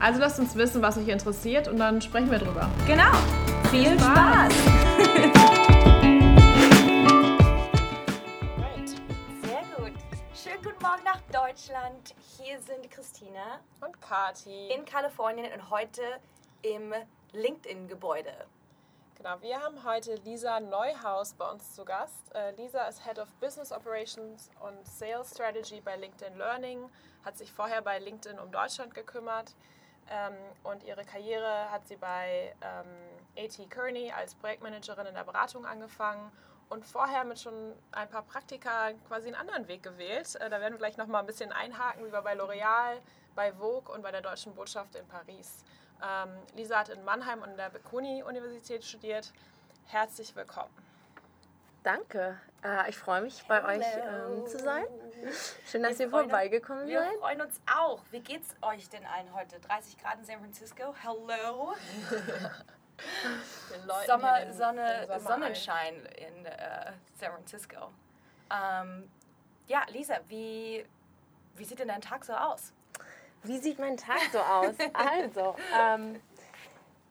Also lasst uns wissen, was euch interessiert und dann sprechen wir drüber. Genau. Viel Spaß. Sehr gut. Schönen guten Morgen nach Deutschland. Hier sind Christina und Kati in Kalifornien und heute im LinkedIn-Gebäude. Genau, wir haben heute Lisa Neuhaus bei uns zu Gast. Äh, Lisa ist Head of Business Operations und Sales Strategy bei LinkedIn Learning, hat sich vorher bei LinkedIn um Deutschland gekümmert ähm, und ihre Karriere hat sie bei ähm, AT Kearney als Projektmanagerin in der Beratung angefangen und vorher mit schon ein paar Praktika quasi einen anderen Weg gewählt. Äh, da werden wir gleich noch mal ein bisschen einhaken, wie wir bei L'Oreal, bei Vogue und bei der Deutschen Botschaft in Paris. Ähm, Lisa hat in Mannheim in der Bocconi-Universität studiert. Herzlich willkommen. Danke. Äh, ich freue mich, bei Hello. euch ähm, zu sein. Schön, dass wir ihr vorbeigekommen seid. Wir freuen uns auch. Wie geht's euch denn allen heute? 30 Grad in San Francisco? Hello. Sommer, den, Sonne, den Sonnenschein ein. in äh, San Francisco. Ähm, ja, Lisa, wie, wie sieht denn dein Tag so aus? Wie sieht mein Tag so aus? also, ähm,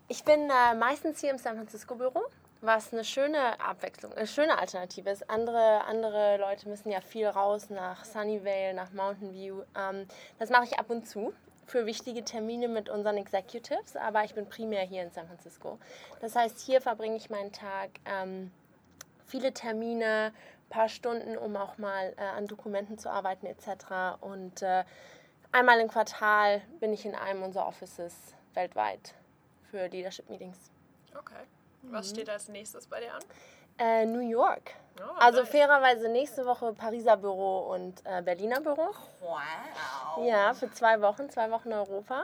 ich bin äh, meistens hier im San Francisco Büro was eine schöne Abwechslung, eine schöne Alternative ist. Andere, andere Leute müssen ja viel raus nach Sunnyvale, nach Mountain View. Ähm, das mache ich ab und zu für wichtige Termine mit unseren Executives, aber ich bin primär hier in San Francisco. Das heißt, hier verbringe ich meinen Tag ähm, viele Termine, ein paar Stunden, um auch mal äh, an Dokumenten zu arbeiten etc. Und äh, einmal im Quartal bin ich in einem unserer Offices weltweit für Leadership Meetings. Okay. Was steht als nächstes bei dir an? Äh, New York. Oh, also nice. fairerweise nächste Woche Pariser Büro und äh, Berliner Büro. Wow. Ja, für zwei Wochen, zwei Wochen Europa.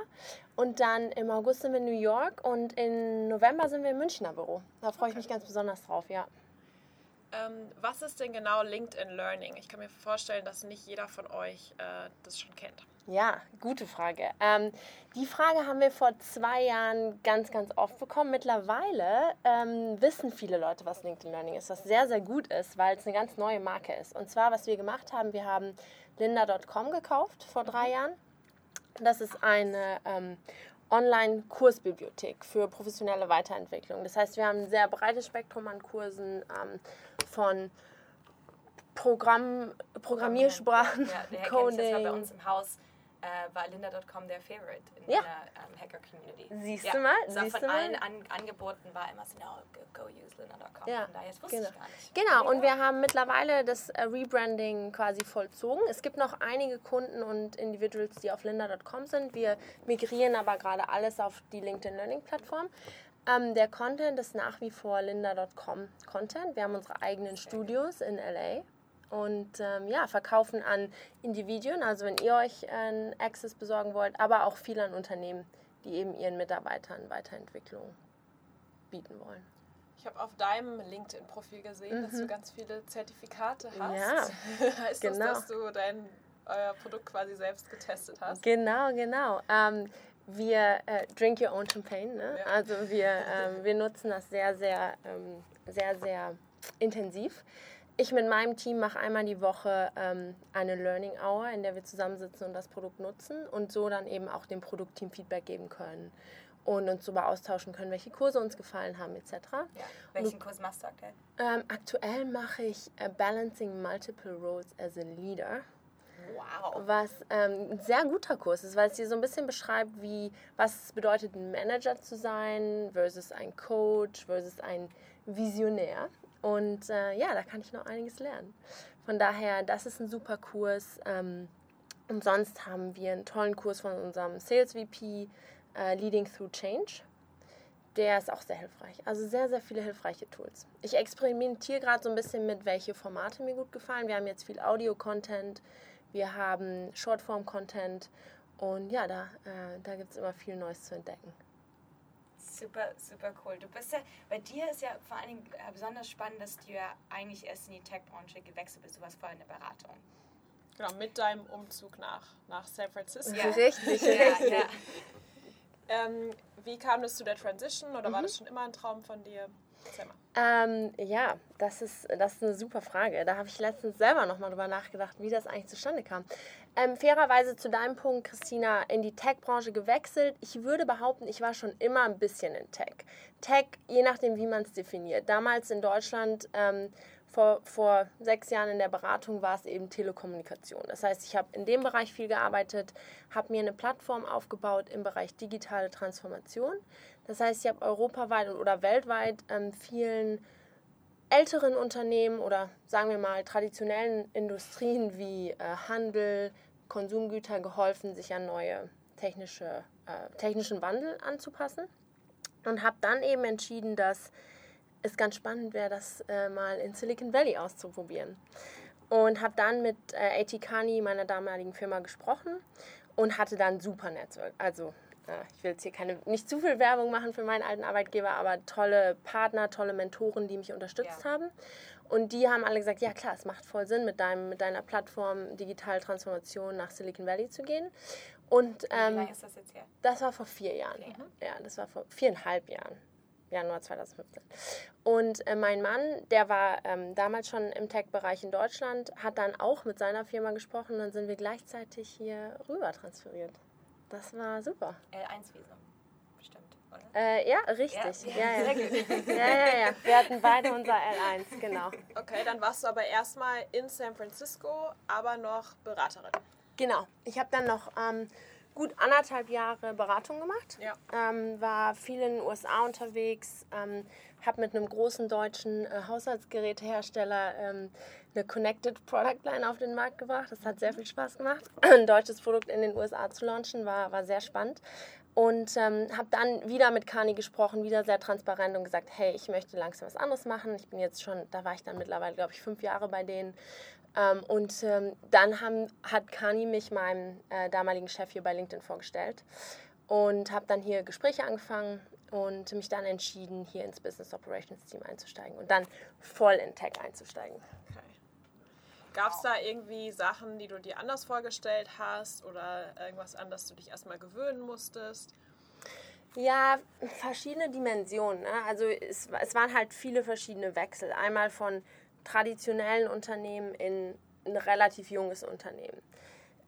Und dann im August sind wir in New York und im November sind wir im Münchner Büro. Da freue okay. ich mich ganz besonders drauf, ja. Ähm, was ist denn genau LinkedIn Learning? Ich kann mir vorstellen, dass nicht jeder von euch äh, das schon kennt. Ja, gute Frage. Ähm, die Frage haben wir vor zwei Jahren ganz, ganz oft bekommen. Mittlerweile ähm, wissen viele Leute, was LinkedIn Learning ist, was sehr, sehr gut ist, weil es eine ganz neue Marke ist. Und zwar, was wir gemacht haben, wir haben linda.com gekauft vor drei mhm. Jahren. Das ist eine ähm, Online-Kursbibliothek für professionelle Weiterentwicklung. Das heißt, wir haben ein sehr breites Spektrum an Kursen ähm, von Programm, Programmiersprachen, ja, Coding. Das war bei uns im Haus äh, war Linda.com der Favorite in ja. der ähm, Hacker-Community. Siehst ja. du mal? So siehst von allen an, Angeboten war immer so, no, go, go use Linda.com. Ja. Von daher, das wusste genau. ich gar nicht. Genau, und wir haben mittlerweile das äh, Rebranding quasi vollzogen. Es gibt noch einige Kunden und Individuals, die auf Linda.com sind. Wir migrieren aber gerade alles auf die LinkedIn Learning Plattform. Ähm, der Content ist nach wie vor linda.com Content. Wir haben unsere eigenen Studios in LA und ähm, ja, verkaufen an Individuen, also wenn ihr euch einen Access besorgen wollt, aber auch viel an Unternehmen, die eben ihren Mitarbeitern Weiterentwicklung bieten wollen. Ich habe auf deinem LinkedIn-Profil gesehen, mhm. dass du mhm. ganz viele Zertifikate hast. Ja, heißt genau. das, dass du dein euer Produkt quasi selbst getestet hast? Genau, genau. Ähm, wir äh, drink your own champagne, ne? Ja. Also wir, ähm, wir nutzen das sehr, sehr, ähm, sehr, sehr intensiv ich mit meinem Team mache einmal die Woche ähm, eine Learning Hour, in der wir zusammensitzen und das Produkt nutzen und so dann eben auch dem Produktteam Feedback geben können und uns darüber austauschen können, welche Kurse uns gefallen haben etc. Ja. Welchen Kurs machst du aktuell? Ähm, aktuell mache ich uh, Balancing Multiple Roles as a Leader. Wow. Was ähm, ein sehr guter Kurs ist, weil es dir so ein bisschen beschreibt, wie, was es bedeutet, ein Manager zu sein versus ein Coach versus ein Visionär. Und äh, ja, da kann ich noch einiges lernen. Von daher, das ist ein super Kurs. Ähm, und sonst haben wir einen tollen Kurs von unserem Sales VP, äh, Leading Through Change. Der ist auch sehr hilfreich. Also sehr, sehr viele hilfreiche Tools. Ich experimentiere gerade so ein bisschen mit, welche Formate mir gut gefallen. Wir haben jetzt viel Audio-Content, wir haben Shortform-Content und ja, da, äh, da gibt es immer viel Neues zu entdecken. Super, super cool. Du bist ja, bei dir ist ja vor allen Dingen äh, besonders spannend, dass du ja eigentlich erst in die Tech-Branche gewechselt bist. Du warst vorher in der Beratung. Genau, mit deinem Umzug nach, nach San Francisco. Ja. Richtig, ja, ja. Ähm, wie kam es zu der Transition oder mhm. war das schon immer ein Traum von dir? Ähm, ja, das ist, das ist eine super Frage. Da habe ich letztens selber nochmal drüber nachgedacht, wie das eigentlich zustande kam. Ähm, fairerweise zu deinem Punkt, Christina, in die Tech-Branche gewechselt. Ich würde behaupten, ich war schon immer ein bisschen in Tech. Tech, je nachdem, wie man es definiert. Damals in Deutschland ähm, vor, vor sechs Jahren in der Beratung war es eben Telekommunikation. Das heißt, ich habe in dem Bereich viel gearbeitet, habe mir eine Plattform aufgebaut im Bereich digitale Transformation. Das heißt, ich habe europaweit oder weltweit ähm, vielen älteren Unternehmen oder sagen wir mal traditionellen Industrien wie äh, Handel, Konsumgüter geholfen, sich an neue technische, äh, technischen Wandel anzupassen. Und habe dann eben entschieden, dass es ganz spannend wäre, das äh, mal in Silicon Valley auszuprobieren. Und habe dann mit äh, AT Kani, meiner damaligen Firma, gesprochen und hatte dann super Netzwerk. Also ich will jetzt hier keine, nicht zu viel Werbung machen für meinen alten Arbeitgeber, aber tolle Partner, tolle Mentoren, die mich unterstützt ja. haben. Und die haben alle gesagt, ja klar, es macht voll Sinn, mit, deinem, mit deiner Plattform Digitale Transformation nach Silicon Valley zu gehen. Und, ähm, Wie lange ist das jetzt her? Das war vor vier Jahren. Okay. Ja, das war vor viereinhalb Jahren. Januar 2015. Und äh, mein Mann, der war ähm, damals schon im Tech-Bereich in Deutschland, hat dann auch mit seiner Firma gesprochen und dann sind wir gleichzeitig hier rüber transferiert. Das war super. L1-Visum, bestimmt, oder? Äh, ja, richtig. Ja, ja, ja. ja, ja, ja. Wir hatten beide unser L1, genau. Okay, dann warst du aber erstmal in San Francisco, aber noch Beraterin. Genau. Ich habe dann noch ähm, gut anderthalb Jahre Beratung gemacht. Ja. Ähm, war viel in den USA unterwegs, ähm, habe mit einem großen deutschen äh, Haushaltsgerätehersteller ähm, eine Connected Product Line auf den Markt gebracht. Das hat sehr viel Spaß gemacht. Ein deutsches Produkt in den USA zu launchen war, war sehr spannend. Und ähm, habe dann wieder mit Kani gesprochen, wieder sehr transparent und gesagt, hey, ich möchte langsam was anderes machen. Ich bin jetzt schon, da war ich dann mittlerweile, glaube ich, fünf Jahre bei denen. Ähm, und ähm, dann haben, hat Kani mich meinem äh, damaligen Chef hier bei LinkedIn vorgestellt und habe dann hier Gespräche angefangen und mich dann entschieden, hier ins Business Operations Team einzusteigen und dann voll in Tech einzusteigen. Gab es da irgendwie Sachen, die du dir anders vorgestellt hast oder irgendwas an das du dich erstmal gewöhnen musstest? Ja, verschiedene Dimensionen. Ne? Also es, es waren halt viele verschiedene Wechsel. Einmal von traditionellen Unternehmen in ein relativ junges Unternehmen.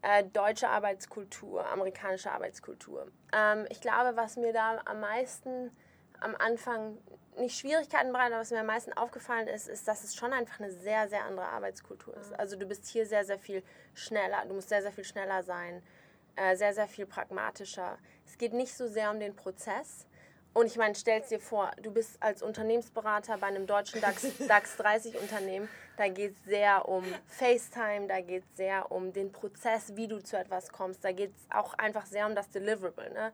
Äh, deutsche Arbeitskultur, amerikanische Arbeitskultur. Ähm, ich glaube, was mir da am meisten am Anfang nicht Schwierigkeiten bereitet, aber was mir am meisten aufgefallen ist, ist, dass es schon einfach eine sehr, sehr andere Arbeitskultur ist. Also du bist hier sehr, sehr viel schneller, du musst sehr, sehr viel schneller sein, äh, sehr, sehr viel pragmatischer. Es geht nicht so sehr um den Prozess, und ich meine, stell dir vor, du bist als Unternehmensberater bei einem deutschen DAX, DAX 30 Unternehmen. Da geht es sehr um FaceTime, da geht es sehr um den Prozess, wie du zu etwas kommst. Da geht es auch einfach sehr um das Deliverable, ne?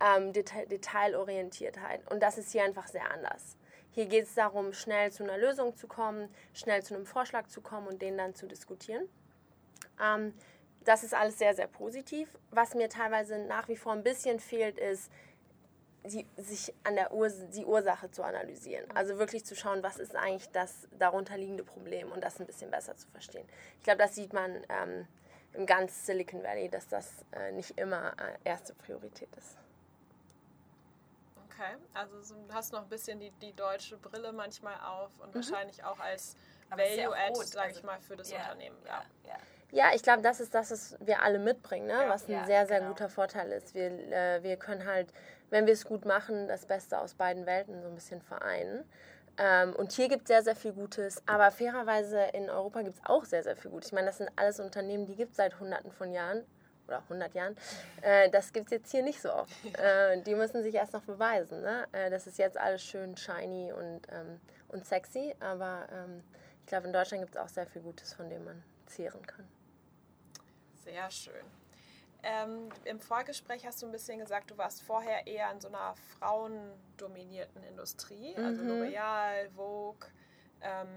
Ähm, Detail, Detailorientiertheit. Und das ist hier einfach sehr anders. Hier geht es darum, schnell zu einer Lösung zu kommen, schnell zu einem Vorschlag zu kommen und den dann zu diskutieren. Ähm, das ist alles sehr, sehr positiv. Was mir teilweise nach wie vor ein bisschen fehlt, ist, die, sich an der Urs die Ursache zu analysieren. Also wirklich zu schauen, was ist eigentlich das darunterliegende Problem und das ein bisschen besser zu verstehen. Ich glaube, das sieht man ähm, im ganz Silicon Valley, dass das äh, nicht immer äh, erste Priorität ist. Okay, also du hast noch ein bisschen die, die deutsche Brille manchmal auf und mhm. wahrscheinlich auch als Value-Add, sage ich also mal, für das ja, Unternehmen. Ja, ja. Ja, ich glaube, das ist das, was wir alle mitbringen, ne? was ein sehr, sehr genau. guter Vorteil ist. Wir, äh, wir können halt wenn wir es gut machen, das Beste aus beiden Welten so ein bisschen vereinen. Ähm, und hier gibt es sehr, sehr viel Gutes, aber fairerweise in Europa gibt es auch sehr, sehr viel Gutes. Ich meine, das sind alles Unternehmen, die gibt es seit hunderten von Jahren oder 100 Jahren. Äh, das gibt es jetzt hier nicht so oft. Äh, die müssen sich erst noch beweisen. Ne? Äh, das ist jetzt alles schön shiny und, ähm, und sexy, aber ähm, ich glaube, in Deutschland gibt es auch sehr viel Gutes, von dem man zehren kann. Sehr schön. Ähm, Im Vorgespräch hast du ein bisschen gesagt, du warst vorher eher in so einer frauendominierten Industrie, also mhm. L'Oreal, Vogue. Ähm,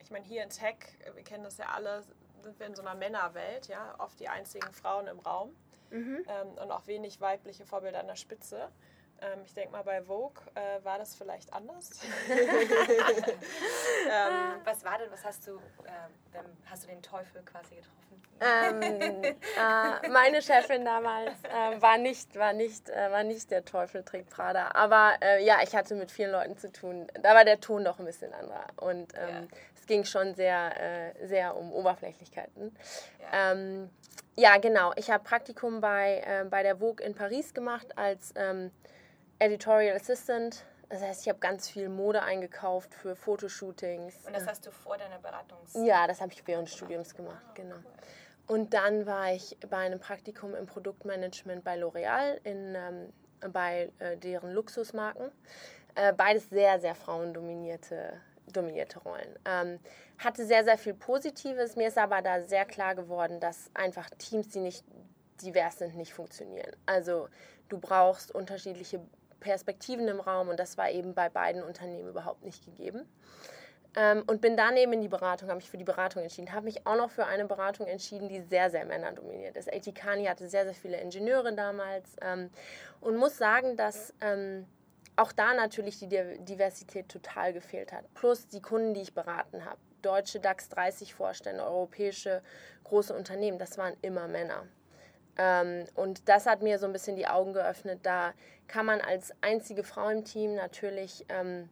ich meine, hier in Tech, wir kennen das ja alle, sind wir in so einer Männerwelt, ja, oft die einzigen Frauen im Raum mhm. ähm, und auch wenig weibliche Vorbilder an der Spitze. Ähm, ich denke mal, bei Vogue äh, war das vielleicht anders. ähm, was war denn, was hast du, äh, hast du den Teufel quasi getroffen? Ähm, äh, meine Chefin damals äh, war, nicht, war, nicht, äh, war nicht der Teufel trägt Prada. Aber äh, ja, ich hatte mit vielen Leuten zu tun. Da war der Ton doch ein bisschen anderer. Und ähm, ja. Es ging schon sehr, äh, sehr um Oberflächlichkeiten. Ja, ähm, ja genau. Ich habe Praktikum bei, äh, bei der Vogue in Paris gemacht als ähm, Editorial Assistant. Das heißt, ich habe ganz viel Mode eingekauft für Fotoshootings. Und das hast du vor deiner Beratung? Ja, das habe ich während des Studiums gemacht, genau. Und dann war ich bei einem Praktikum im Produktmanagement bei L'Oreal, ähm, bei äh, deren Luxusmarken. Äh, beides sehr, sehr frauendominierte dominierte Rollen. Ähm, hatte sehr, sehr viel Positives. Mir ist aber da sehr klar geworden, dass einfach Teams, die nicht divers sind, nicht funktionieren. Also du brauchst unterschiedliche Perspektiven im Raum und das war eben bei beiden Unternehmen überhaupt nicht gegeben. Ähm, und bin dann eben in die Beratung, habe mich für die Beratung entschieden. Habe mich auch noch für eine Beratung entschieden, die sehr, sehr männerdominiert ist. AT Kani hatte sehr, sehr viele Ingenieure damals ähm, und muss sagen, dass ähm, auch da natürlich die Diversität total gefehlt hat. Plus die Kunden, die ich beraten habe. Deutsche DAX 30 Vorstände, europäische große Unternehmen, das waren immer Männer. Ähm, und das hat mir so ein bisschen die Augen geöffnet. Da kann man als einzige Frau im Team natürlich ähm,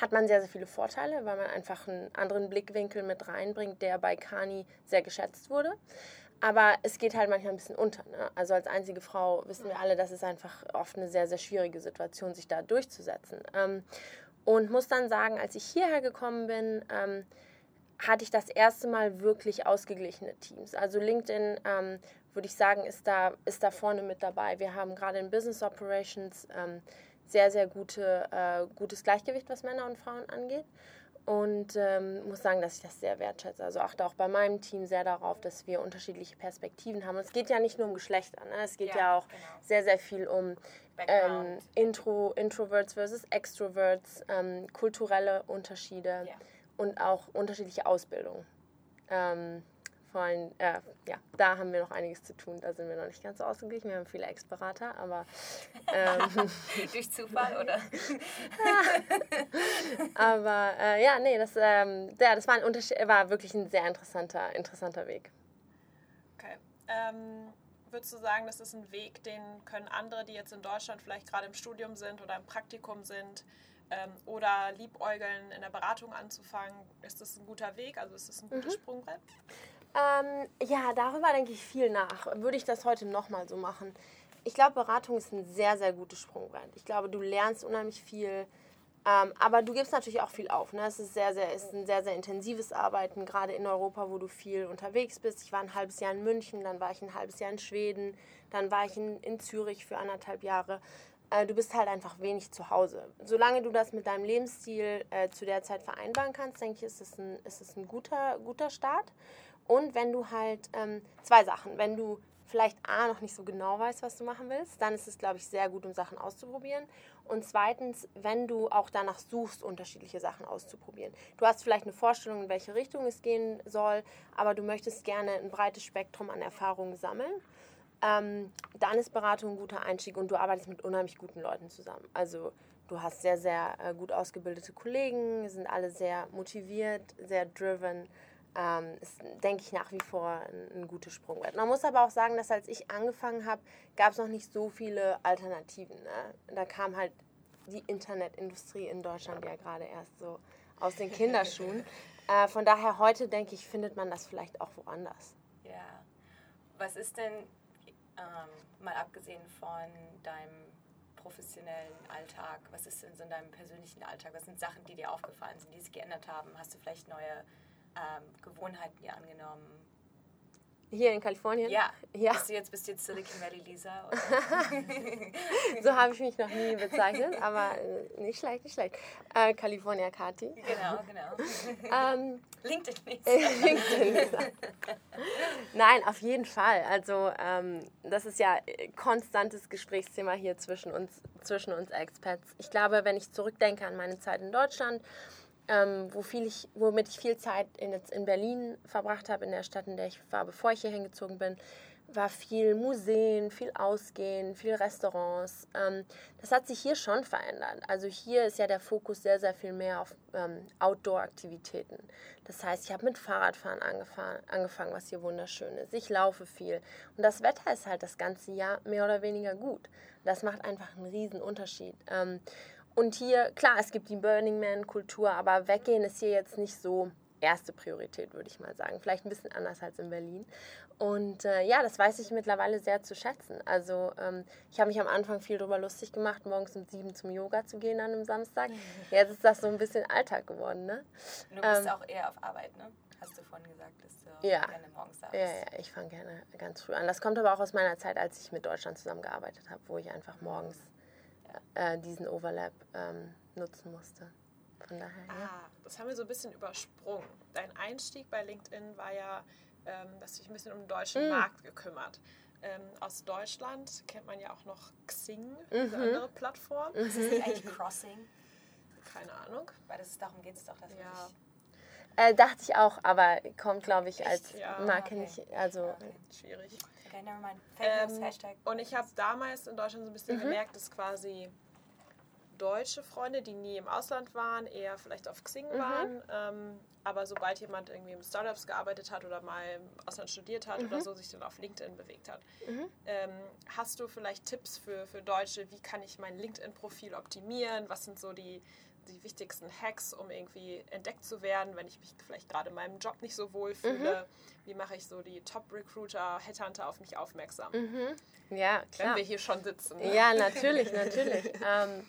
hat man sehr, sehr viele Vorteile, weil man einfach einen anderen Blickwinkel mit reinbringt, der bei Kani sehr geschätzt wurde. Aber es geht halt manchmal ein bisschen unter. Ne? Also als einzige Frau wissen wir alle, dass es einfach oft eine sehr, sehr schwierige Situation, sich da durchzusetzen. Ähm, und muss dann sagen, als ich hierher gekommen bin, ähm, hatte ich das erste Mal wirklich ausgeglichene Teams. Also LinkedIn, ähm, würde ich sagen, ist da, ist da vorne mit dabei. Wir haben gerade in Business Operations ähm, sehr, sehr gute, äh, gutes Gleichgewicht, was Männer und Frauen angeht. Und ähm, muss sagen, dass ich das sehr wertschätze. Also achte auch bei meinem Team sehr darauf, dass wir unterschiedliche Perspektiven haben. Und es geht ja nicht nur um Geschlechter, ne? es geht ja, ja auch genau. sehr, sehr viel um ähm, Intro, Introverts versus Extroverts, ähm, kulturelle Unterschiede ja. und auch unterschiedliche Ausbildung. Ähm, vor allem, äh, ja, da haben wir noch einiges zu tun. Da sind wir noch nicht ganz so ausgeglichen. Wir haben viele Ex-Berater, aber. Ähm, Durch Zufall, oder? aber äh, ja, nee, das, ähm, ja, das war, ein war wirklich ein sehr interessanter, interessanter Weg. Okay. Ähm, würdest du sagen, das ist ein Weg, den können andere, die jetzt in Deutschland vielleicht gerade im Studium sind oder im Praktikum sind, ähm, oder liebäugeln in der Beratung anzufangen, ist das ein guter Weg? Also ist das ein gutes mhm. Sprungbrett? Ähm, ja, darüber denke ich viel nach. Würde ich das heute nochmal so machen? Ich glaube, Beratung ist ein sehr, sehr gutes Sprungbrett. Ich glaube, du lernst unheimlich viel. Ähm, aber du gibst natürlich auch viel auf. Ne? Es ist, sehr, sehr, ist ein sehr, sehr intensives Arbeiten, gerade in Europa, wo du viel unterwegs bist. Ich war ein halbes Jahr in München, dann war ich ein halbes Jahr in Schweden, dann war ich in, in Zürich für anderthalb Jahre. Äh, du bist halt einfach wenig zu Hause. Solange du das mit deinem Lebensstil äh, zu der Zeit vereinbaren kannst, denke ich, ist es ein, ist es ein guter, guter Start. Und wenn du halt, ähm, zwei Sachen, wenn du vielleicht A, noch nicht so genau weißt, was du machen willst, dann ist es, glaube ich, sehr gut, um Sachen auszuprobieren. Und zweitens, wenn du auch danach suchst, unterschiedliche Sachen auszuprobieren. Du hast vielleicht eine Vorstellung, in welche Richtung es gehen soll, aber du möchtest gerne ein breites Spektrum an Erfahrungen sammeln. Ähm, dann ist Beratung ein guter Einstieg und du arbeitest mit unheimlich guten Leuten zusammen. Also du hast sehr, sehr äh, gut ausgebildete Kollegen, sind alle sehr motiviert, sehr driven ähm, ist, denke ich, nach wie vor ein, ein gutes Sprungbrett. Man muss aber auch sagen, dass als ich angefangen habe, gab es noch nicht so viele Alternativen. Ne? Da kam halt die Internetindustrie in Deutschland ja gerade erst so aus den Kinderschuhen. äh, von daher heute, denke ich, findet man das vielleicht auch woanders. Ja. Was ist denn, ähm, mal abgesehen von deinem professionellen Alltag, was ist denn so in deinem persönlichen Alltag? Was sind Sachen, die dir aufgefallen sind, die sich geändert haben? Hast du vielleicht neue ähm, Gewohnheiten dir angenommen? Hier in Kalifornien? Ja. ja. Bist du jetzt, bist du jetzt Silicon Valley Lisa? so habe ich mich noch nie bezeichnet, aber äh, nicht schlecht, nicht schlecht. Äh, California Kati. Genau, genau. ähm, LinkedIn Lisa. LinkedIn Lisa. Nein, auf jeden Fall. Also ähm, das ist ja konstantes Gesprächsthema hier zwischen uns, zwischen uns Expats. Ich glaube, wenn ich zurückdenke an meine Zeit in Deutschland, ähm, wo viel ich, womit ich viel Zeit in, jetzt in Berlin verbracht habe, in der Stadt, in der ich war, bevor ich hier hingezogen bin, war viel Museen, viel Ausgehen, viel Restaurants. Ähm, das hat sich hier schon verändert. Also hier ist ja der Fokus sehr, sehr viel mehr auf ähm, Outdoor-Aktivitäten. Das heißt, ich habe mit Fahrradfahren angefangen, was hier wunderschön ist. Ich laufe viel. Und das Wetter ist halt das ganze Jahr mehr oder weniger gut. Das macht einfach einen riesen Unterschied. Ähm, und hier, klar, es gibt die Burning Man-Kultur, aber weggehen ist hier jetzt nicht so erste Priorität, würde ich mal sagen. Vielleicht ein bisschen anders als in Berlin. Und äh, ja, das weiß ich mittlerweile sehr zu schätzen. Also ähm, ich habe mich am Anfang viel darüber lustig gemacht, morgens um sieben zum Yoga zu gehen an einem Samstag. Jetzt ist das so ein bisschen Alltag geworden. Ne? Du bist ähm, auch eher auf Arbeit, ne? Hast du vorhin gesagt, dass du ja, gerne morgens da bist. Ja, ja, ich fange gerne ganz früh an. Das kommt aber auch aus meiner Zeit, als ich mit Deutschland zusammengearbeitet habe, wo ich einfach morgens äh, diesen Overlap ähm, nutzen musste. Von daher, ah, ja. das haben wir so ein bisschen übersprungen. Dein Einstieg bei LinkedIn war ja ähm, dass sich ein bisschen um den deutschen mm. Markt gekümmert. Ähm, aus Deutschland kennt man ja auch noch Xing, mhm. eine andere Plattform. Mhm. Ist das eigentlich Crossing? Keine Ahnung. Weil das ist, darum geht es doch, dass ja. Äh, dachte ich auch, aber kommt, glaube ich, Echt? als ja, Marke okay. nicht. Also okay. schwierig. Okay, never mind. Fake News, ähm, Hashtag. Und ich habe damals in Deutschland so ein bisschen mhm. gemerkt, dass quasi deutsche Freunde, die nie im Ausland waren, eher vielleicht auf Xing mhm. waren. Ähm, aber sobald jemand irgendwie im Startups gearbeitet hat oder mal im Ausland studiert hat mhm. oder so, sich dann auf LinkedIn bewegt hat. Mhm. Ähm, hast du vielleicht Tipps für, für Deutsche, wie kann ich mein LinkedIn-Profil optimieren? Was sind so die, die wichtigsten Hacks, um irgendwie entdeckt zu werden, wenn ich mich vielleicht gerade in meinem Job nicht so wohl fühle? Mhm. Wie mache ich so die Top-Recruiter, Headhunter auf mich aufmerksam? Mhm. Ja, klar. Wenn wir hier schon sitzen. Ne? Ja, natürlich, natürlich. ähm,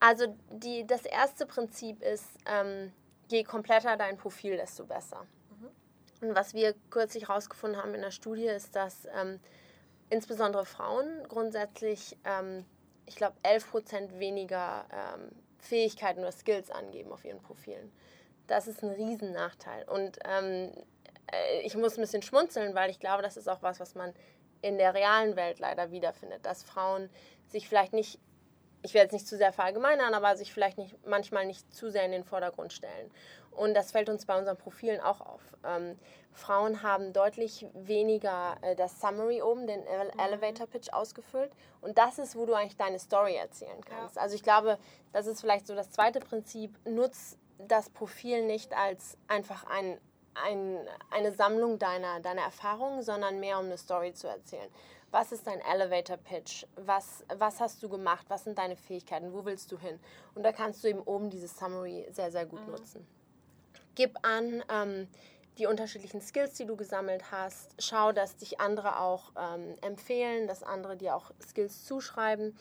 also die, das erste Prinzip ist, ähm, je kompletter dein Profil, desto besser. Mhm. Und was wir kürzlich herausgefunden haben in der Studie, ist, dass ähm, insbesondere Frauen grundsätzlich, ähm, ich glaube, 11 Prozent weniger ähm, Fähigkeiten oder Skills angeben auf ihren Profilen. Das ist ein Riesennachteil. Und ähm, äh, ich muss ein bisschen schmunzeln, weil ich glaube, das ist auch was, was man in der realen Welt leider wiederfindet, dass Frauen sich vielleicht nicht ich werde jetzt nicht zu sehr verallgemeinern, aber sich vielleicht nicht, manchmal nicht zu sehr in den Vordergrund stellen. Und das fällt uns bei unseren Profilen auch auf. Ähm, Frauen haben deutlich weniger äh, das Summary oben, den Ele mhm. Elevator Pitch ausgefüllt. Und das ist, wo du eigentlich deine Story erzählen kannst. Ja. Also ich glaube, das ist vielleicht so das zweite Prinzip. Nutz das Profil nicht als einfach ein, ein, eine Sammlung deiner, deiner Erfahrungen, sondern mehr um eine Story zu erzählen was ist dein Elevator Pitch, was, was hast du gemacht, was sind deine Fähigkeiten, wo willst du hin. Und da kannst du eben oben dieses Summary sehr, sehr gut mhm. nutzen. Gib an ähm, die unterschiedlichen Skills, die du gesammelt hast. Schau, dass dich andere auch ähm, empfehlen, dass andere dir auch Skills zuschreiben.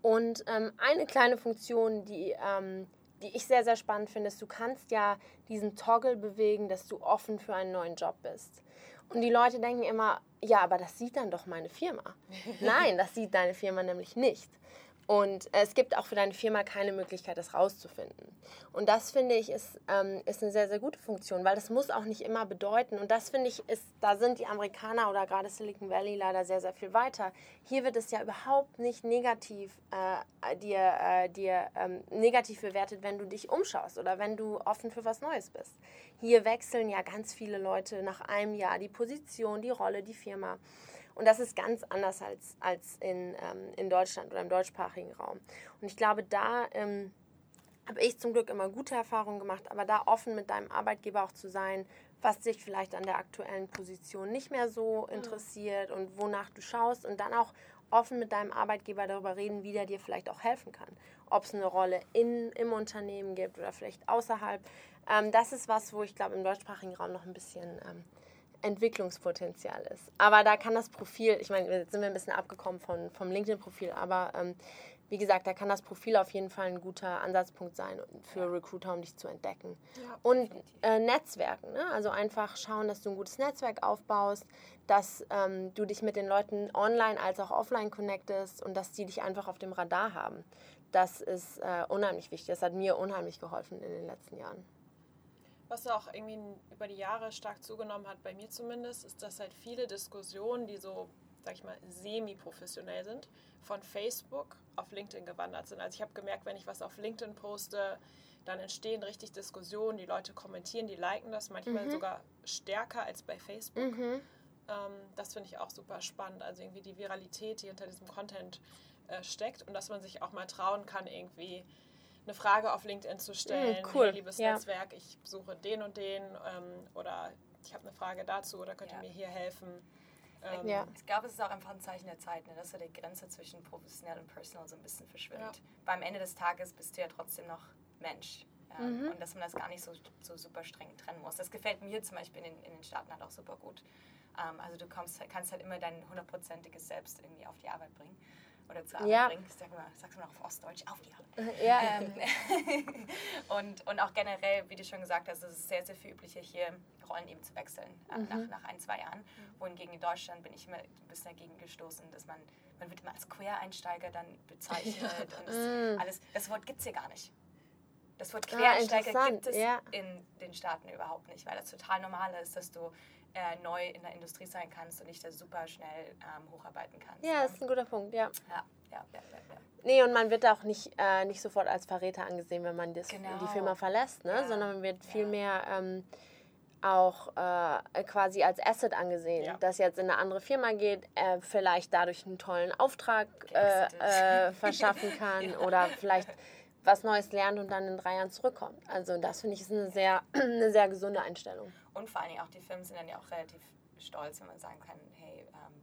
Und ähm, eine kleine Funktion, die, ähm, die ich sehr, sehr spannend finde, ist, du kannst ja diesen Toggle bewegen, dass du offen für einen neuen Job bist. Und die Leute denken immer, ja, aber das sieht dann doch meine Firma. Nein, das sieht deine Firma nämlich nicht. Und es gibt auch für deine Firma keine Möglichkeit, das rauszufinden. Und das finde ich ist, ähm, ist eine sehr, sehr gute Funktion, weil das muss auch nicht immer bedeuten. Und das finde ich ist, da sind die Amerikaner oder gerade Silicon Valley leider sehr, sehr viel weiter. Hier wird es ja überhaupt nicht negativ äh, dir, äh, dir ähm, negativ bewertet, wenn du dich umschaust oder wenn du offen für was Neues bist. Hier wechseln ja ganz viele Leute nach einem Jahr die Position, die Rolle, die Firma. Und das ist ganz anders als, als in, ähm, in Deutschland oder im deutschsprachigen Raum. Und ich glaube, da ähm, habe ich zum Glück immer gute Erfahrungen gemacht, aber da offen mit deinem Arbeitgeber auch zu sein, was dich vielleicht an der aktuellen Position nicht mehr so interessiert und wonach du schaust und dann auch offen mit deinem Arbeitgeber darüber reden, wie der dir vielleicht auch helfen kann. Ob es eine Rolle in, im Unternehmen gibt oder vielleicht außerhalb. Ähm, das ist was, wo ich glaube, im deutschsprachigen Raum noch ein bisschen ähm, Entwicklungspotenzial ist. Aber da kann das Profil, ich meine, jetzt sind wir ein bisschen abgekommen von, vom LinkedIn-Profil, aber ähm, wie gesagt, da kann das Profil auf jeden Fall ein guter Ansatzpunkt sein für Recruiter, um dich zu entdecken. Ja, und äh, Netzwerken, ne? also einfach schauen, dass du ein gutes Netzwerk aufbaust, dass ähm, du dich mit den Leuten online als auch offline connectest und dass die dich einfach auf dem Radar haben. Das ist äh, unheimlich wichtig. Das hat mir unheimlich geholfen in den letzten Jahren. Was auch irgendwie über die Jahre stark zugenommen hat, bei mir zumindest, ist, dass halt viele Diskussionen, die so, sag ich mal, semi-professionell sind, von Facebook auf LinkedIn gewandert sind. Also ich habe gemerkt, wenn ich was auf LinkedIn poste, dann entstehen richtig Diskussionen, die Leute kommentieren, die liken das, manchmal mhm. sogar stärker als bei Facebook. Mhm. Ähm, das finde ich auch super spannend. Also irgendwie die Viralität, die hinter diesem Content äh, steckt und dass man sich auch mal trauen kann, irgendwie eine Frage auf LinkedIn zu stellen. Mm, cool. Hey, liebes Ja. Netzwerk, ich suche den und den ähm, oder ich habe eine Frage dazu oder könnt ihr Ja. mir hier helfen? Ähm, Ja. Ich glaube, es ist auch einfach ein Zeichen der Zeit, ne, dass so die Grenze zwischen professionell und personal so ein bisschen verschwimmt. Ja. Beim Ende des Tages bist du ja trotzdem noch Mensch. Ähm, Und dass man das gar nicht so, so super streng trennen muss. Das gefällt mir zum Beispiel in den, in den Staaten halt auch super gut. Ähm, also du kommst, kannst halt immer dein hundertprozentiges Selbst irgendwie auf die Arbeit bringen. Oder zur Arbeit Ja. bringen. Ich sag mal, sag's mal auf Ostdeutsch, auf die Arbeit. Ja. Ähm, und, und auch generell, wie du schon gesagt hast, es ist sehr, sehr viel üblicher, hier Rollen eben zu wechseln äh, nach, nach ein, zwei Jahren. Wohingegen in Deutschland bin ich immer ein bisschen dagegen gestoßen, dass man, man wird immer als Quereinsteiger dann bezeichnet. und das, alles, das Wort gibt es hier gar nicht. Das Wort Ah, Quereinsteiger interessant, gibt es ja. in den Staaten überhaupt nicht, weil das total normal ist, dass du äh, neu in der Industrie sein kannst und dich da super schnell ähm, hocharbeiten kannst. ja, ne? das ist ein guter Punkt, ja. ja, ja, ja, ja, ja. Nee, und man wird auch nicht, äh, nicht sofort als Verräter angesehen, wenn man das, Genau. die Firma verlässt, ne? Ja. sondern man wird Ja. viel mehr ähm, auch äh, quasi als Asset angesehen, Ja. das jetzt in eine andere Firma geht, äh, vielleicht dadurch einen tollen Auftrag äh, äh, verschaffen kann oder vielleicht was Neues lernt und dann in drei Jahren zurückkommt. Also das finde ich ist eine sehr, eine sehr gesunde Einstellung. Und vor allen Dingen auch die Firmen sind dann ja auch relativ stolz, wenn man sagen kann, hey, ähm,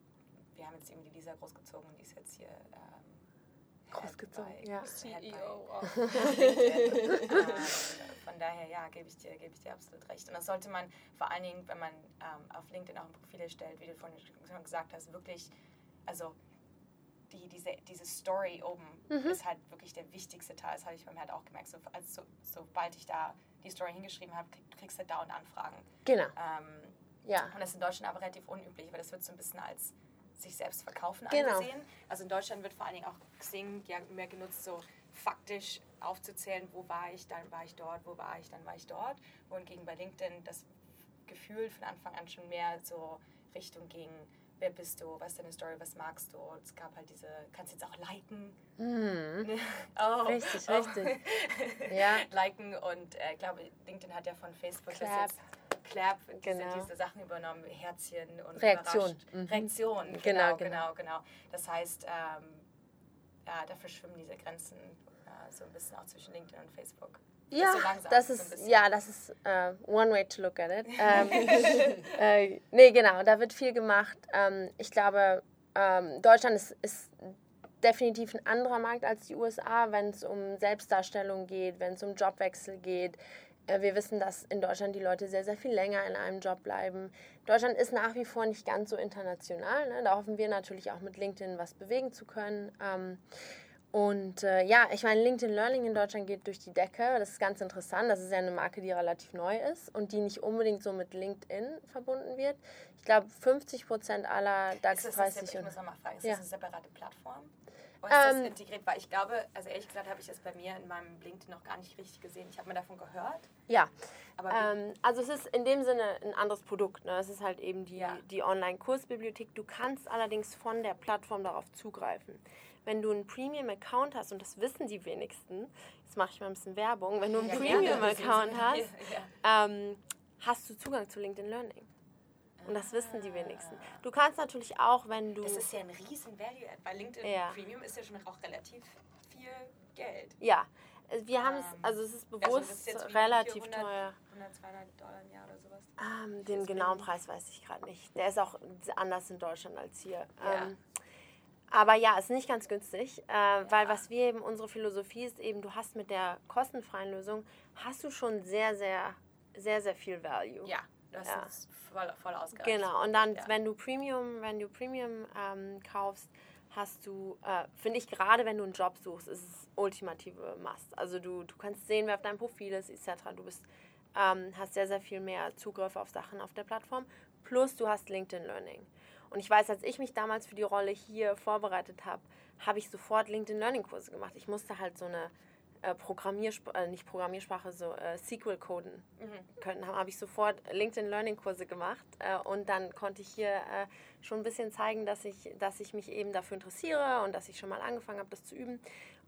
wir haben jetzt eben die Lisa großgezogen und die ist jetzt hier ähm, Großgezogen, ja. CEO ähm, von daher, ja, gebe ich, dir, gebe ich dir absolut recht. Und das sollte man vor allen Dingen, wenn man ähm, auf LinkedIn auch ein Profil erstellt, wie du vorhin schon gesagt hast, wirklich, also die, diese, diese Story oben Mhm. ist halt wirklich der wichtigste Teil. Das habe ich beim halt auch gemerkt. So, als, so, sobald ich da die Story hingeschrieben habe, krieg, kriegst du dauernd Anfragen. Genau, Ähm, ja. und das ist in Deutschland aber relativ unüblich, weil das wird so ein bisschen als sich selbst verkaufen Genau. angesehen. Also in Deutschland wird vor allen Dingen auch Xing ja mehr genutzt, so faktisch aufzuzählen, wo war ich, dann war ich dort, wo war ich, dann war ich dort. Wohingegen bei LinkedIn das Gefühl von Anfang an schon mehr so Richtung ging, wer bist du, was ist deine Story, was magst du. Und es gab halt diese, kannst jetzt auch liken. Mhm. oh, Richtig, oh. richtig. Ja. liken und äh, ich glaube, LinkedIn hat ja von Facebook das Clap. jetzt Clap, diese, Genau. diese Sachen übernommen, Herzchen und Reaktion. Mhm. Reaktion, genau, Genau, genau, genau. genau, Das heißt, ähm, ja, da verschwimmen diese Grenzen äh, so ein bisschen auch zwischen LinkedIn und Facebook. Ja, so langsam, das so ist, bisschen. ja, das ist äh, one way to look at it. Ähm, äh, nee, genau, da wird viel gemacht. Ähm, ich glaube, ähm, Deutschland ist, ist definitiv ein anderer Markt als die USA, wenn es um Selbstdarstellung geht, wenn es um Jobwechsel geht. Äh, wir wissen, dass in Deutschland die Leute sehr, sehr viel länger in einem Job bleiben. Deutschland ist nach wie vor nicht ganz so international. Ne? Da hoffen wir natürlich auch mit LinkedIn was bewegen zu können. Ähm, und äh, ja, ich meine, LinkedIn Learning in Deutschland geht durch die Decke. Das ist ganz interessant. Das ist ja eine Marke, die relativ neu ist und die nicht unbedingt so mit LinkedIn verbunden wird. Ich glaube, 50 Prozent aller DAX Ist das, eine, 30 ich muss nochmal fragen, ist Ja. das eine separate Plattform? Oder ist Ähm, das integriert? Weil ich glaube, also ehrlich gesagt habe ich das bei mir in meinem LinkedIn noch gar nicht richtig gesehen. Ich habe mir davon gehört, ja. aber Ähm, also es ist in dem Sinne ein anderes Produkt. Ne? Es ist halt eben die, Ja. die Online-Kursbibliothek. Du kannst allerdings von der Plattform darauf zugreifen. Wenn du einen Premium-Account hast, und das wissen die wenigsten, jetzt mache ich mal ein bisschen Werbung, wenn du einen Ja. Premium-Account hast, Ja. ähm, hast du Zugang zu LinkedIn Learning. Und das wissen die wenigsten. Du kannst natürlich auch, wenn du... Das ist ja ein riesen Value-Add. Bei LinkedIn Ja. Premium ist ja schon auch relativ viel Geld. ja, wir haben es, Ähm, also es ist Also bewusst das ist relativ 400, teuer. 100, 200 Dollar im Jahr oder sowas. Ähm, den genauen Preis weiß ich gerade nicht. Der ist auch anders in Deutschland als hier. Ja. Ähm, aber ja, ist nicht ganz günstig, äh, weil was wir eben, unsere Philosophie ist eben, du hast mit der kostenfreien Lösung, hast du schon sehr, sehr, sehr, sehr viel Value. Ja, das Ja. ist voll, voll ausgereicht. Genau, und dann, Ja. wenn du Premium, wenn du Premium ähm, kaufst, hast du, äh, finde ich, gerade wenn du einen Job suchst, ist es ultimative Must. Also du, du kannst sehen, wer auf deinem Profil ist, etc. Du bist, ähm, hast sehr, sehr viel mehr Zugriff auf Sachen auf der Plattform. Plus du hast LinkedIn Learning. Und ich weiß, als ich mich damals für die Rolle hier vorbereitet habe, habe ich sofort LinkedIn Learning Kurse gemacht. Ich musste halt so eine äh, Programmiersprache, äh, nicht Programmiersprache, so äh, SQL coden können, habe ich sofort LinkedIn Learning Kurse gemacht äh, und dann konnte ich hier äh, schon ein bisschen zeigen, dass ich, dass ich mich eben dafür interessiere und dass ich schon mal angefangen habe, das zu üben.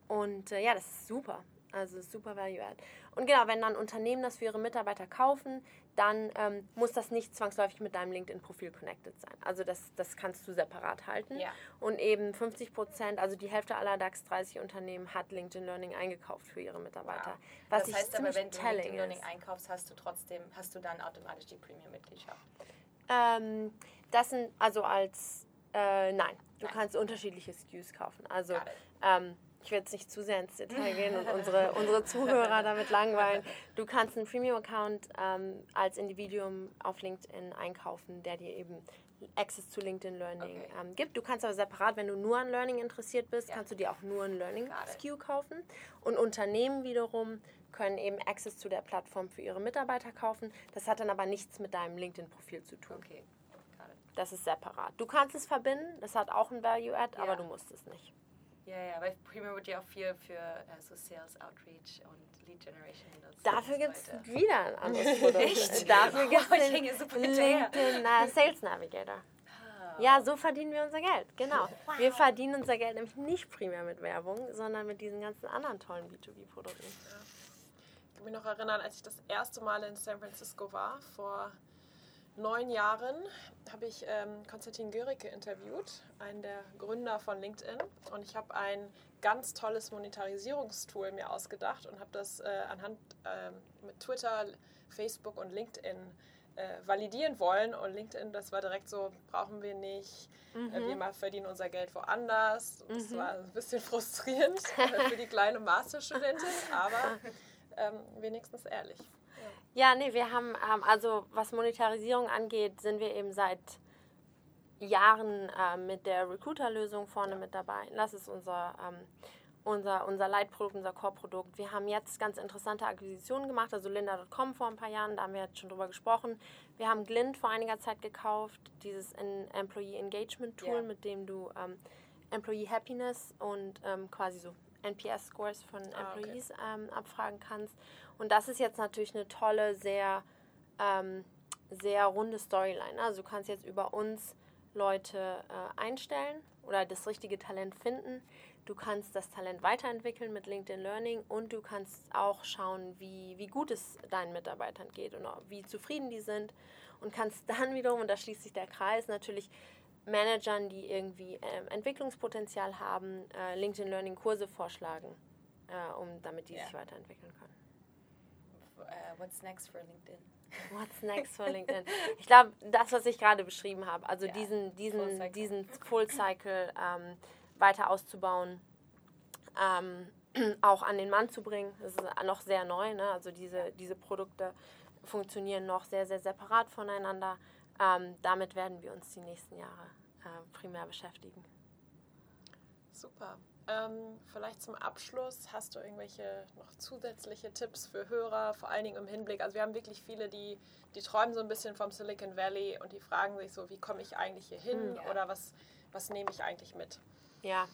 Und ja, das ist super. Also super Value Add. Und genau, wenn dann Unternehmen das für ihre Mitarbeiter kaufen, dann ähm, muss das nicht zwangsläufig mit deinem LinkedIn-Profil connected sein. Also das, das kannst du separat halten. Ja. Und eben 50 Prozent, also die Hälfte aller DAX 30 Unternehmen hat LinkedIn Learning eingekauft für ihre Mitarbeiter. Wow. Was das heißt aber, wenn du LinkedIn Learning ist. einkaufst, hast du trotzdem, hast du dann automatisch die Premium-Mitgliedschaft. Ähm, das sind also als äh, nein, du Nein. kannst unterschiedliche SKUs kaufen. Also ähm, ich werde jetzt nicht zu sehr ins Detail gehen und unsere, unsere Zuhörer damit langweilen. Du kannst einen Premium-Account ähm, als Individuum auf LinkedIn einkaufen, der dir eben Access zu LinkedIn Learning Okay. ähm, gibt. Du kannst aber separat, wenn du nur an Learning interessiert bist, Ja. kannst du dir auch nur ein Learning Got it. SKU kaufen. Und Unternehmen wiederum können eben Access zu der Plattform für ihre Mitarbeiter kaufen. Das hat dann aber nichts mit deinem LinkedIn-Profil zu tun. Okay. Das ist separat. Du kannst es verbinden, das hat auch ein Value-Add, aber Ja. du musst es nicht. Ja, ja, weil Premium wird ja auch viel für äh, so Sales Outreach und Lead Generation benutzt. Dafür gibt es wieder ein anderes Produkt. Echt? Dafür Oh, gibt es den äh, Sales Navigator. Ah. Ja, so verdienen wir unser Geld. Genau. Wir verdienen unser Geld nämlich nicht primär mit Werbung, sondern mit diesen ganzen anderen tollen B2B-Produkten. Ich kann mich noch erinnern, als ich das erste Mal in San Francisco war, vor neun Jahren, habe ich ähm, Konstantin Göricke interviewt, einen der Gründer von LinkedIn. Und ich habe ein ganz tolles Monetarisierungstool mir ausgedacht und habe das äh, anhand ähm, mit Twitter, Facebook und LinkedIn äh, validieren wollen. Und LinkedIn, das war direkt so, brauchen wir nicht. Äh, wir mal verdienen unser Geld woanders. Und Das war ein bisschen frustrierend äh, für die kleine Masterstudentin, aber ähm, wenigstens ehrlich. Ja, nee, wir haben, ähm, also was Monetarisierung angeht, sind wir eben seit Jahren äh, mit der Recruiter-Lösung vorne mit dabei. Das ist unser, ähm, unser, unser Leitprodukt, unser Core-Produkt. Wir haben jetzt ganz interessante Akquisitionen gemacht, also Linda.com vor ein paar Jahren, da haben wir jetzt schon drüber gesprochen. Wir haben Glint vor einiger Zeit gekauft, dieses Employee Engagement Tool, Ja. mit dem du ähm, Employee Happiness und ähm, quasi so NPS-Scores von Ah, okay. Employees ähm, abfragen kannst. Und das ist jetzt natürlich eine tolle, sehr, ähm, sehr runde Storyline. Also du kannst jetzt über uns Leute äh, einstellen oder das richtige Talent finden. Du kannst das Talent weiterentwickeln mit LinkedIn Learning und du kannst auch schauen, wie, wie gut es deinen Mitarbeitern geht und wie zufrieden die sind. Und kannst dann wiederum, und da schließt sich der Kreis, natürlich Managern, die irgendwie ähm, Entwicklungspotenzial haben, äh, LinkedIn Learning Kurse vorschlagen, äh, um, damit die Ja. sich weiterentwickeln können. Äh, what's next for LinkedIn? What's next for LinkedIn? Ich glaube, das, was ich gerade beschrieben habe, also Ja, diesen, Full diesen, Cycle. diesen Full Cycle ähm, weiter auszubauen, ähm, auch an den Mann zu bringen. Das ist noch sehr neu. Ne? Also diese, diese Produkte funktionieren noch sehr, sehr separat voneinander. Ähm, damit werden wir uns die nächsten Jahre äh, primär beschäftigen. Super. Ähm, vielleicht zum Abschluss, hast du irgendwelche noch zusätzliche Tipps für Hörer, vor allen Dingen im Hinblick? Also wir haben wirklich viele, die, die träumen so ein bisschen vom Silicon Valley und die fragen sich so, wie komme ich eigentlich hier hin Hm, ja. oder was, was nehme ich eigentlich mit? Ja,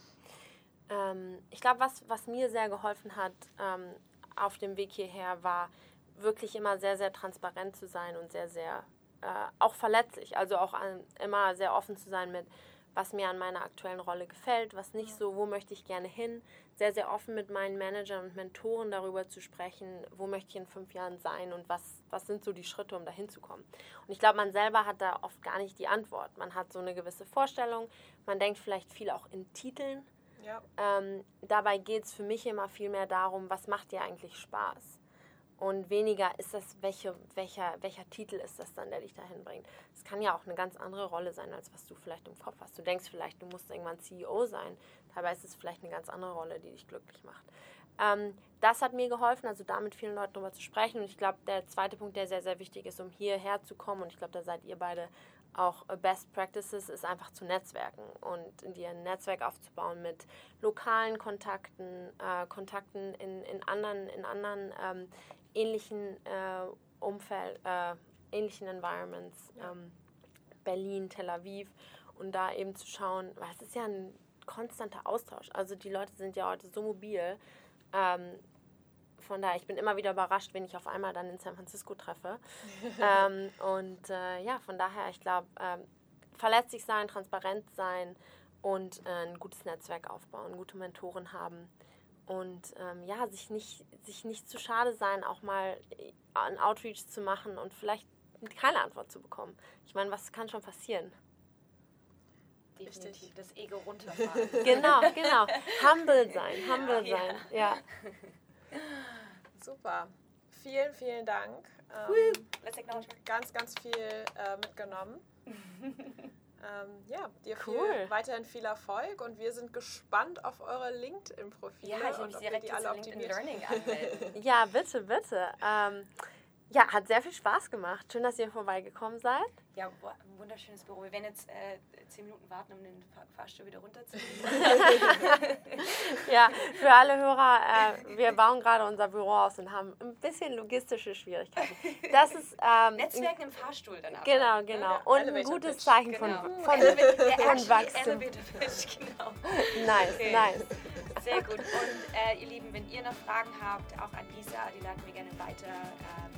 ähm, ich glaube, was, was mir sehr geholfen hat ähm, auf dem Weg hierher, war wirklich immer sehr, sehr transparent zu sein und sehr, sehr äh, auch verletzlich. Also auch an, immer sehr offen zu sein mit, was mir an meiner aktuellen Rolle gefällt, was nicht so, wo möchte ich gerne hin. Sehr, sehr offen mit meinen Managern und Mentoren darüber zu sprechen, wo möchte ich in fünf Jahren sein und was, was sind so die Schritte, um dahin zu kommen. Und ich glaube, man selber hat da oft gar nicht die Antwort. Man hat so eine gewisse Vorstellung, man denkt vielleicht viel auch in Titeln. Ja, Ähm, dabei geht es für mich immer viel mehr darum, was macht dir eigentlich Spaß? Und weniger ist das, welche, welcher, welcher Titel ist das dann, der dich dahin bringt. Es kann ja auch eine ganz andere Rolle sein, als was du vielleicht im Kopf hast. Du denkst vielleicht, du musst irgendwann CEO sein. Dabei ist es vielleicht eine ganz andere Rolle, die dich glücklich macht. Ähm, das hat mir geholfen, also da mit vielen Leuten darüber zu sprechen. Und ich glaube, der zweite Punkt, der sehr, sehr wichtig ist, um hierher zu kommen, und ich glaube, da seid ihr beide auch äh, Best Practices, ist einfach zu netzwerken und dir ein Netzwerk aufzubauen mit lokalen Kontakten, äh, Kontakten in, in anderen, in anderen ähm, ähnlichen äh, Umfeld, äh, ähnlichen Environments, ähm, Berlin, Tel Aviv und da eben zu schauen, weil es ist ja ein konstanter Austausch. Also die Leute sind ja heute so mobil. Ähm, von daher, ich bin immer wieder überrascht, wenn ich auf einmal dann in San Francisco treffe. ähm, und äh, ja, von daher, ich glaube, ähm, verletzlich sein, transparent sein und äh, ein gutes Netzwerk aufbauen, gute Mentoren haben Und ähm, ja, sich nicht, sich nicht zu schade sein, auch mal äh, ein Outreach zu machen und vielleicht keine Antwort zu bekommen. Ich meine, was kann schon passieren? Definitiv Richtig. das Ego runterfahren. genau, genau. Humble sein, humble ja. sein, ja. Super. Vielen, vielen Dank. Ähm, ganz, ganz viel äh, mitgenommen. ähm, ja, dir cool. viel, weiterhin viel Erfolg und wir sind gespannt auf eure LinkedIn-Profile. Ja, ich und ob direkt die alle LinkedIn Learning anmelden. ja, bitte, bitte. Ähm, ja, hat sehr viel Spaß gemacht. Schön, dass ihr vorbeigekommen seid. Ja, ein wunderschönes Büro. Wir werden jetzt äh, zehn Minuten warten, um den Fahrstuhl wieder runterzunehmen. ja, für alle Hörer, äh, wir bauen gerade unser Büro aus und haben ein bisschen logistische Schwierigkeiten. Das ist ähm, Netzwerken im Fahrstuhl danach. Genau, genau. Und ein gutes Zeichen von, genau. von, von Wachstum. genau. Nice, okay. nice. Sehr gut. Und äh, ihr Lieben, wenn ihr noch Fragen habt, auch an Lisa, die leiten wir gerne weiter. Ähm,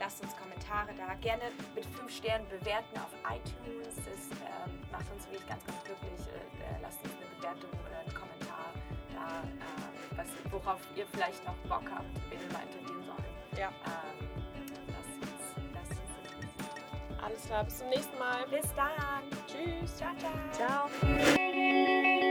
lasst uns Kommentare da. Gerne mit fünf Sternen bewerten auf iTunes. Das ähm, macht uns wirklich ganz, ganz glücklich. Äh, lasst uns eine Bewertung oder einen Kommentar da, äh, was, worauf ihr vielleicht noch Bock habt, wen wir mal interviewen sollen. Ja. Ähm, lasst uns, lasst uns Alles klar, bis zum nächsten Mal. Bis dann. Tschüss. Ciao, ciao. Ciao.